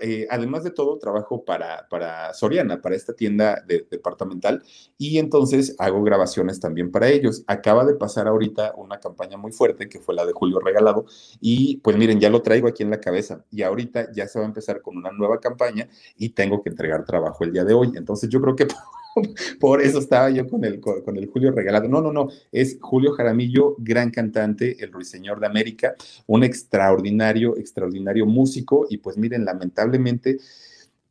Eh, además de todo, trabajo para, para Soriana, para esta tienda departamental, y entonces hago grabaciones también para ellos. Acaba de pasar ahorita una campaña muy fuerte, que fue la de Julio Regalado, y pues miren, ya lo traigo aquí en la cabeza, y ahorita ya se va a empezar con una nueva campaña y tengo que entregar trabajo el día de hoy. Entonces yo creo que Por eso estaba yo con el, con el Julio regalado. No, no, no, es Julio Jaramillo, gran cantante, el ruiseñor de América, un extraordinario, extraordinario músico. Y pues miren, lamentablemente,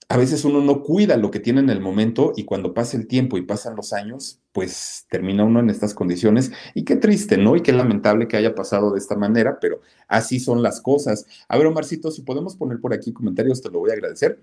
a veces uno no cuida lo que tiene en el momento y cuando pasa el tiempo y pasan los años, pues termina uno en estas condiciones. Y qué triste, ¿no? Y qué lamentable que haya pasado de esta manera, pero así son las cosas. A ver, Omarcito, si podemos poner por aquí comentarios, te lo voy a agradecer.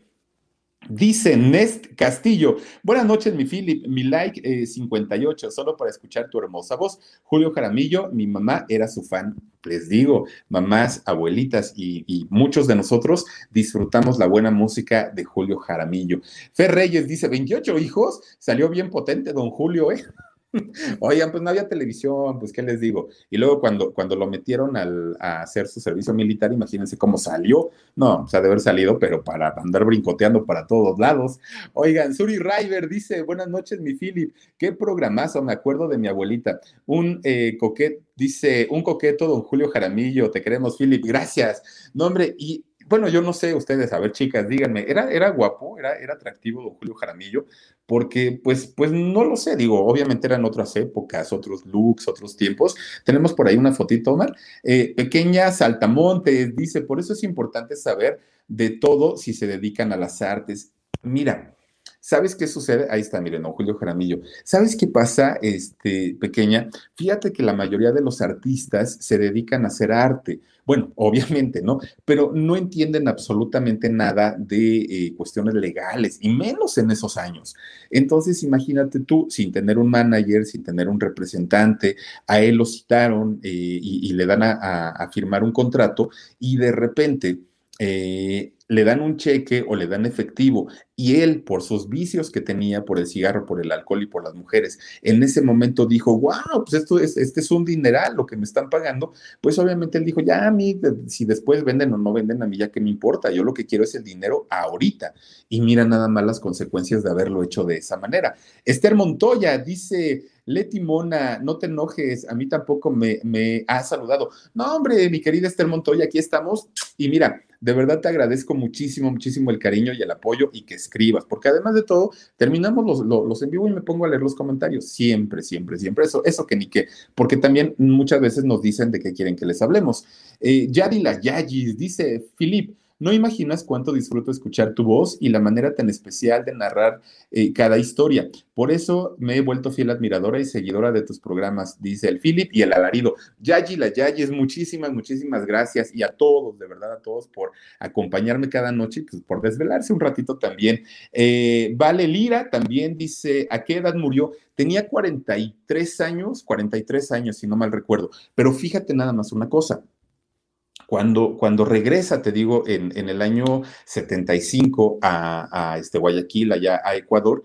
Dice Nest Castillo, buenas noches mi Philip, mi like 58, eh, solo para escuchar tu hermosa voz. Julio Jaramillo, mi mamá era su fan, les digo, mamás, abuelitas y, y, muchos de nosotros disfrutamos la buena música de Julio Jaramillo. Fer Reyes dice, 28 hijos, salió bien potente don Julio, ¿eh? Oigan, pues no había televisión, pues qué les digo. Y luego cuando, cuando lo metieron al, a hacer su servicio militar, imagínense cómo salió. No, o sea, de haber salido, pero para andar brincoteando para todos lados. Oigan, Suri River dice, buenas noches, mi Philip. Qué programazo, me acuerdo de mi abuelita. Un eh, dice, un coqueto, don Julio Jaramillo, te queremos, Philip. Gracias. No, hombre, y bueno, yo no sé ustedes, a ver, chicas, díganme, ¿era, era guapo, era, era atractivo don Julio Jaramillo? Porque, pues, pues no lo sé, digo, obviamente eran otras épocas, otros looks, otros tiempos. Tenemos por ahí una fotito, Omar. Eh, pequeña Saltamontes, dice, por eso es importante saber de todo si se dedican a las artes. Mira, ¿Sabes qué sucede? Ahí está, miren, don Julio Jaramillo. ¿Sabes qué pasa, este, pequeña? Fíjate que la mayoría de los artistas se dedican a hacer arte. Bueno, obviamente, ¿no? Pero no entienden absolutamente nada de eh, cuestiones legales, y menos en esos años. Entonces, imagínate tú, sin tener un manager, sin tener un representante, a él lo citaron eh, y, le dan a, firmar un contrato y de repente... Eh, le dan un cheque o le dan efectivo y él, por sus vicios que tenía, por el cigarro, por el alcohol y por las mujeres, en ese momento dijo, wow, pues esto es, este es un dineral lo que me están pagando, pues obviamente él dijo, ya a mí, si después venden o no venden, a mí ya que me importa, yo lo que quiero es el dinero ahorita. Y mira nada más las consecuencias de haberlo hecho de esa manera. Esther Montoya dice, Leti Mona, no te enojes, a mí tampoco me, me ha saludado. No, hombre, mi querida Esther Montoya, aquí estamos. Y mira, de verdad te agradezco muchísimo, muchísimo el cariño y el apoyo y que escribas, porque además de todo, terminamos los, los, en vivo y me pongo a leer los comentarios. Siempre, siempre, siempre. Eso, eso que ni qué, porque también muchas veces nos dicen de qué quieren que les hablemos. Eh, Yadila Yayis dice, Filip, No imaginas cuánto disfruto escuchar tu voz y la manera tan especial de narrar eh, cada historia. Por eso me he vuelto fiel admiradora y seguidora de tus programas, dice el Philip y el alarido. Yayi, la Yayis, muchísimas, muchísimas gracias y a todos, de verdad, a todos por acompañarme cada noche y pues, por desvelarse un ratito también. Eh, vale Lira también dice, ¿a qué edad murió? Tenía 43 años, 43 años, si no mal recuerdo. Pero fíjate nada más una cosa. Cuando, cuando regresa, te digo, en, en el año 75 a, a este Guayaquil, allá a Ecuador,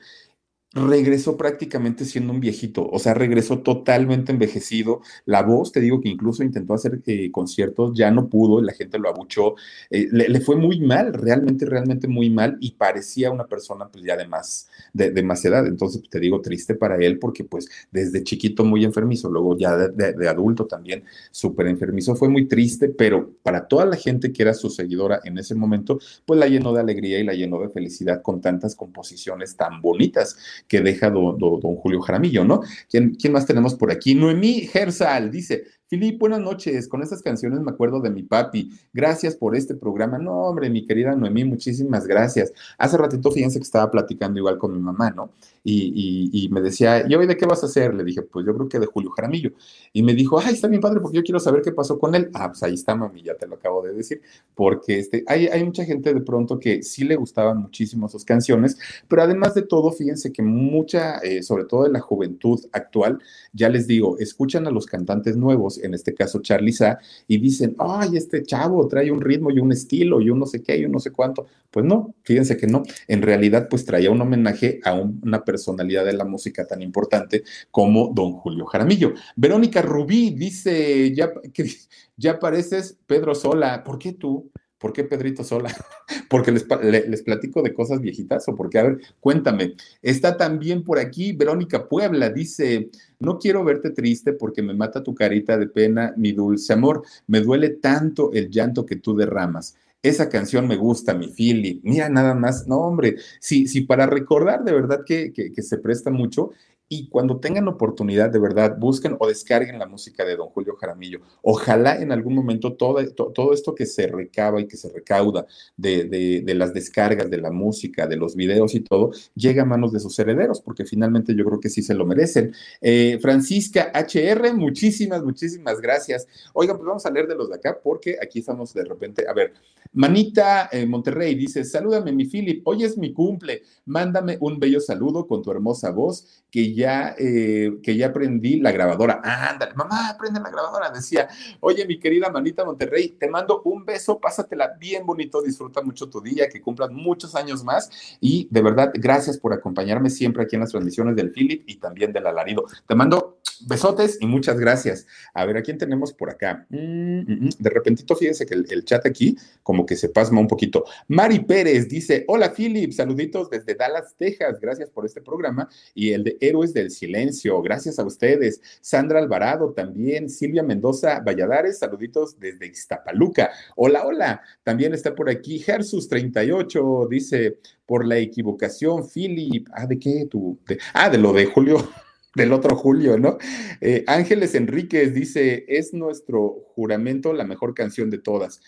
regresó prácticamente siendo un viejito, o sea, regresó totalmente envejecido. La voz, te digo que incluso intentó hacer eh, conciertos, ya no pudo, la gente lo abuchó, eh, le, fue muy mal, realmente, realmente muy mal y parecía una persona pues ya de más, de, más edad. Entonces, te digo, triste para él porque pues desde chiquito muy enfermizo, luego ya de, de adulto también súper enfermizo, fue muy triste, pero para toda la gente que era su seguidora en ese momento, pues la llenó de alegría y la llenó de felicidad con tantas composiciones tan bonitas que deja don, Julio Jaramillo, ¿no? ¿Quién, ¿Quién, más tenemos por aquí? Noemí Gersal dice, Filip, buenas noches. Con estas canciones me acuerdo de mi papi. Gracias por este programa. No, hombre, mi querida Noemí, muchísimas gracias. Hace ratito, fíjense que estaba platicando igual con mi mamá, ¿no? Y, me decía, ¿y hoy de qué vas a hacer? Le dije, pues yo creo que de Julio Jaramillo. Y me dijo, ay, está bien padre, porque yo quiero saber qué pasó con él. Ah, pues ahí está, mami, ya te lo acabo de decir. Porque este, hay, hay mucha gente de pronto que sí le gustaban muchísimo sus canciones, pero además de todo, fíjense que mucha, eh, sobre todo de la juventud actual, ya les digo, escuchan a los cantantes nuevos en este caso Charlie Sa, y dicen, ay, este chavo trae un ritmo y un estilo y un no sé qué y un no sé cuánto. Pues no, fíjense que no. En realidad, pues traía un homenaje a una personalidad de la música tan importante como don Julio Jaramillo. Verónica Rubí dice, ya, que, ya pareces Pedro Sola, ¿por qué tú? ¿Por qué Pedrito Sola? ¿Porque les, les, platico de cosas viejitas o porque, a ver, cuéntame. Está también por aquí Verónica Puebla, dice, no quiero verte triste porque me mata tu carita de pena, mi dulce amor. Me duele tanto el llanto que tú derramas. Esa canción me gusta, mi Philly. Mira, nada más, no, hombre, si, si para recordar de verdad que, que se presta mucho, y cuando tengan oportunidad, de verdad, busquen o descarguen la música de don Julio Jaramillo. Ojalá en algún momento todo, todo esto que se recaba y que se recauda de, de, las descargas de la música, de los videos y todo, llegue a manos de sus herederos, porque finalmente yo creo que sí se lo merecen. Eh, Francisca HR, muchísimas, muchísimas gracias. Oigan, pues vamos a leer de los de acá, porque aquí estamos de repente. A ver, Manita eh, Monterrey dice: Salúdame, mi Philip, hoy es mi cumple. Mándame un bello saludo con tu hermosa voz que ya, eh, que ya aprendí la grabadora. ándale, mamá, aprende la grabadora. Decía, oye, mi querida manita Monterrey, te mando un beso, pásatela bien bonito, disfruta mucho tu día, que cumplas muchos años más. Y de verdad, gracias por acompañarme siempre aquí en las transmisiones del Philip y también del Alarido. Te mando besotes y muchas gracias. A ver, ¿a quién tenemos por acá? Mm, mm, mm. De repentito, fíjense que el, chat aquí como que se pasma un poquito. Mari Pérez dice, hola Philip, saluditos desde Dallas, Texas. Gracias por este programa y el de Héroes del Silencio. Gracias a ustedes. Sandra Alvarado también. Silvia Mendoza Valladares, saluditos desde Iztapaluca. Hola, hola. También está por aquí Gersus 38, dice, por la equivocación, Philip. Ah, ¿de qué tú? ah, de lo de Julio del otro Julio, ¿no? Eh, Ángeles Enríquez dice, es nuestro juramento la mejor canción de todas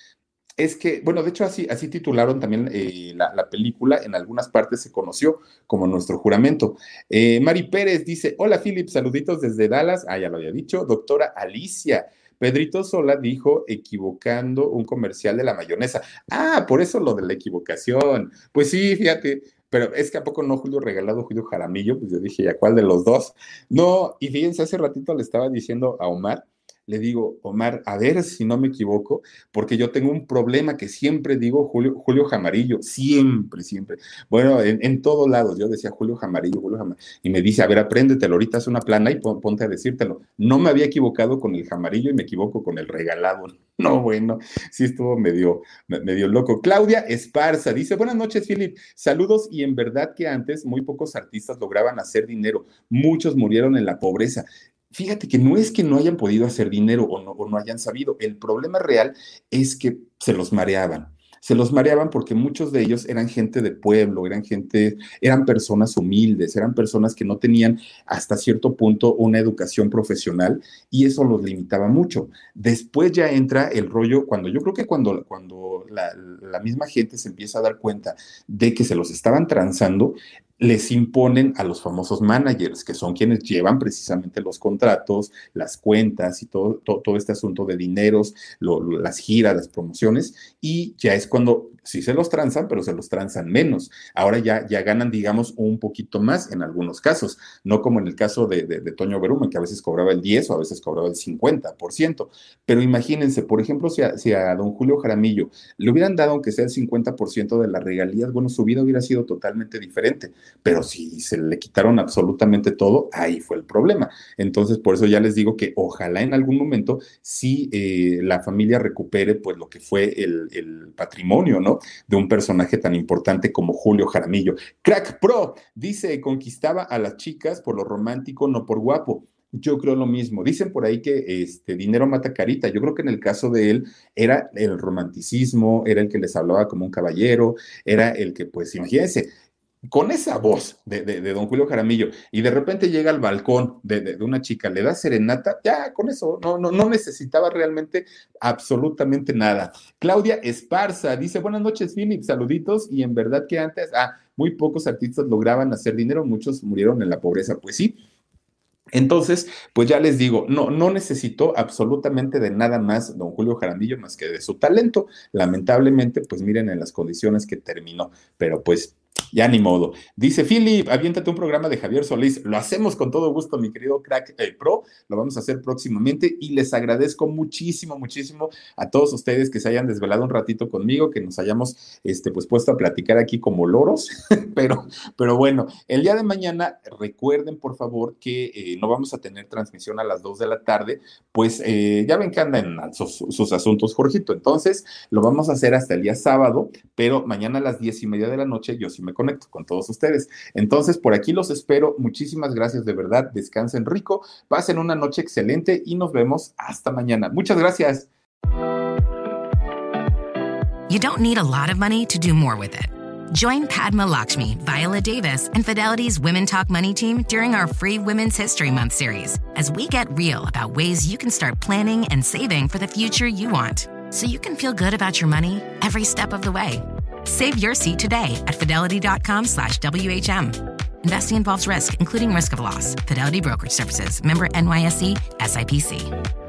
es que, bueno, de hecho así, así titularon también eh, la, película, en algunas partes se conoció como Nuestro Juramento. Eh, Mari Pérez dice, hola Philip, saluditos desde Dallas, ah, ya lo había dicho, doctora Alicia. Pedrito Sola dijo equivocando un comercial de la mayonesa. Ah, por eso lo de la equivocación. Pues sí, fíjate, pero es que a poco no Julio regalado Julio Jaramillo, pues yo dije, ¿y a cuál de los dos? No, y fíjense, hace ratito le estaba diciendo a Omar le digo, Omar, a ver si no me equivoco, porque yo tengo un problema que siempre digo Julio, Julio Jamarillo, siempre, siempre. Bueno, en, todos lados, yo decía Julio Jamarillo, Julio Jamarillo, y me dice, a ver, apréndetelo, ahorita es una plana y ponte a decírtelo. No me había equivocado con el Jamarillo y me equivoco con el regalado. No, bueno, sí estuvo medio, medio loco. Claudia Esparza dice, buenas noches, Philip. Saludos y en verdad que antes muy pocos artistas lograban hacer dinero. Muchos murieron en la pobreza fíjate que no es que no hayan podido hacer dinero o no, o no hayan sabido, el problema real es que se los mareaban se los mareaban porque muchos de ellos eran gente de pueblo, eran gente, eran personas humildes, eran personas que no tenían hasta cierto punto una educación profesional y eso los limitaba mucho. Después ya entra el rollo, cuando yo creo que cuando, cuando la, la misma gente se empieza a dar cuenta de que se los estaban transando, les imponen a los famosos managers, que son quienes llevan precisamente los contratos, las cuentas y todo, todo, este asunto de dineros, las giras, las promociones, y ya es cuando sí se los transan, pero se los transan menos. Ahora ya, ya ganan, digamos, un poquito más en algunos casos, no como en el caso de, de, Toño Berumen, que a veces cobraba el 10 o a veces cobraba el 50%. Pero imagínense, por ejemplo, si a, si a don Julio Jaramillo le hubieran dado, aunque sea el 50% de las regalías, bueno, su vida hubiera sido totalmente diferente. Pero si se le quitaron absolutamente todo, ahí fue el problema. Entonces, por eso ya les digo que ojalá en algún momento sí eh, la familia recupere pues lo que fue el, el patrimonio, ¿no? De un personaje tan importante como Julio Jaramillo. Crack Pro dice, conquistaba a las chicas por lo romántico, no por guapo. Yo creo lo mismo. Dicen por ahí que este dinero mata carita. Yo creo que en el caso de él era el romanticismo, era el que les hablaba como un caballero, era el que, pues, imagínense, con esa voz de, don Julio Jaramillo y de repente llega al balcón de, una chica, le da serenata, ya con eso no, no, no necesitaba realmente absolutamente nada. Claudia Esparza dice, buenas noches Philip, saluditos y en verdad que antes, ah, muy pocos artistas lograban hacer dinero, muchos murieron en la pobreza, pues sí, entonces, pues ya les digo, no, no necesitó absolutamente de nada más don Julio Jaramillo más que de su talento. Lamentablemente, pues miren en las condiciones que terminó, pero pues ya ni modo. Dice Philip, aviéntate un programa de Javier Solís. Lo hacemos con todo gusto, mi querido crack eh, pro. Lo vamos a hacer próximamente y les agradezco muchísimo, muchísimo a todos ustedes que se hayan desvelado un ratito conmigo, que nos hayamos este, pues, puesto a platicar aquí como loros. pero, pero bueno, el día de mañana recuerden, por favor, que eh, no vamos a tener transmisión a las 2 de la tarde, pues eh, ya ven que andan sus, sus, asuntos, Jorgito. Entonces, lo vamos a hacer hasta el día sábado, pero mañana a las 10 y media de la noche yo sí me conecto con todos ustedes. Entonces, por aquí los espero. Muchísimas gracias de verdad. Descansen rico, pasen una noche excelente y nos vemos hasta mañana. Muchas gracias. You don't need a lot of money to do more with it. Join Padma Lakshmi, Viola Davis, and Fidelity's Women Talk Money team during our free Women's History Month series as we get real about ways you can start planning and saving for the future you want so you can feel good about your money every step of the way. Save your seat today at fidelity.com slash WHM. Investing involves risk, including risk of loss. Fidelity Brokerage Services. Member NYSE. SIPC.